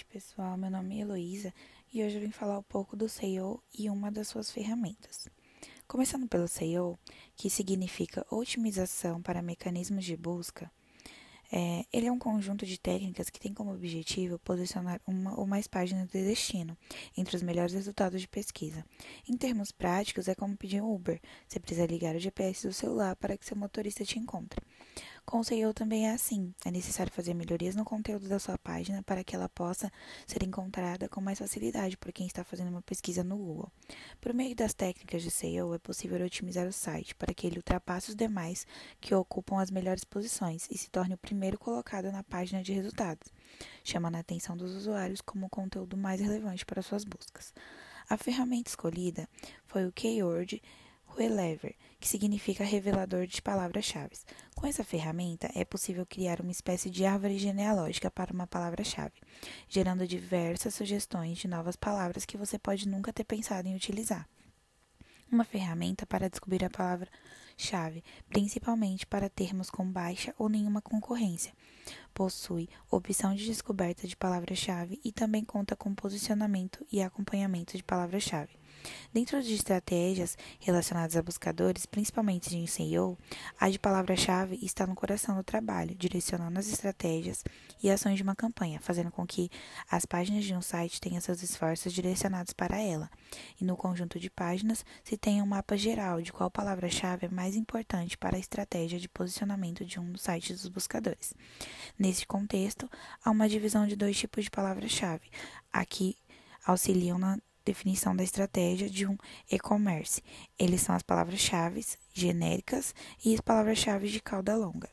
pessoal, meu nome é Heloísa e hoje eu vim falar um pouco do SEO e uma das suas ferramentas. Começando pelo SEO, que significa otimização para mecanismos de busca, é, ele é um conjunto de técnicas que tem como objetivo posicionar uma ou mais páginas de destino entre os melhores resultados de pesquisa. Em termos práticos, é como pedir um Uber. Você precisa ligar o GPS do celular para que seu motorista te encontre. Com o SEO também é assim. É necessário fazer melhorias no conteúdo da sua página para que ela possa ser encontrada com mais facilidade por quem está fazendo uma pesquisa no Google. Por meio das técnicas de SEO, é possível otimizar o site para que ele ultrapasse os demais que ocupam as melhores posições e se torne o primeiro colocado na página de resultados, chamando a atenção dos usuários como o conteúdo mais relevante para suas buscas. A ferramenta escolhida foi o Keyword Relever, que significa revelador de palavras-chave. Com essa ferramenta, é possível criar uma espécie de árvore genealógica para uma palavra-chave, gerando diversas sugestões de novas palavras que você pode nunca ter pensado em utilizar. Uma ferramenta para descobrir a palavra-chave, principalmente para termos com baixa ou nenhuma concorrência. Possui opção de descoberta de palavra-chave e também conta com posicionamento e acompanhamento de palavra-chave. Dentro de estratégias relacionadas a buscadores, principalmente de SEO, a de palavra-chave está no coração do trabalho, direcionando as estratégias e ações de uma campanha, fazendo com que as páginas de um site tenham seus esforços direcionados para ela. E no conjunto de páginas se tenha um mapa geral de qual palavra-chave é mais importante para a estratégia de posicionamento de um dos sites dos buscadores. Nesse contexto, há uma divisão de dois tipos de palavra-chave. Aqui auxiliam na definição da estratégia de um e-commerce. Eles são as palavras-chave genéricas e as palavras-chave de cauda longa.